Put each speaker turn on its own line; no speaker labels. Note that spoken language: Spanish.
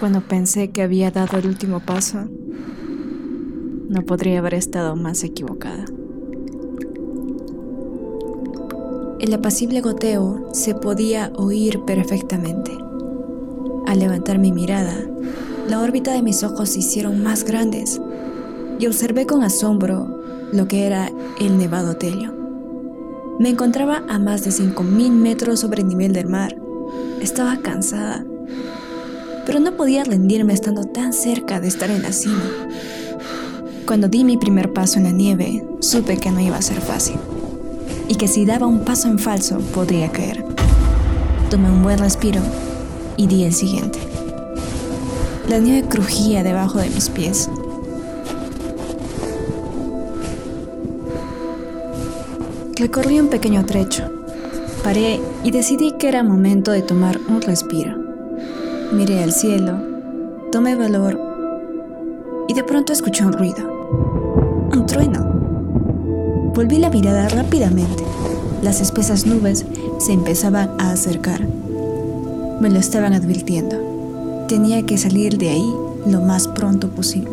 Cuando pensé que había dado el último paso, no podría haber estado más equivocada.
El apacible goteo se podía oír perfectamente. Al levantar mi mirada, la órbita de mis ojos se hicieron más grandes y observé con asombro lo que era el Nevado Telio. Me encontraba a más de 5.000 metros sobre el nivel del mar. Estaba cansada, pero no podía rendirme estando tan cerca de estar en la cima. Cuando di mi primer paso en la nieve, supe que no iba a ser fácil y que si daba un paso en falso podría caer. Tomé un buen respiro y di el siguiente. La nieve crujía debajo de mis pies. Recorrí un pequeño trecho. Paré y decidí que era momento de tomar un respiro. Miré al cielo, tomé valor y de pronto escuché un ruido. Un trueno. Volví la mirada rápidamente. Las espesas nubes se empezaban a acercar. Me lo estaban advirtiendo. Tenía que salir de ahí lo más pronto posible.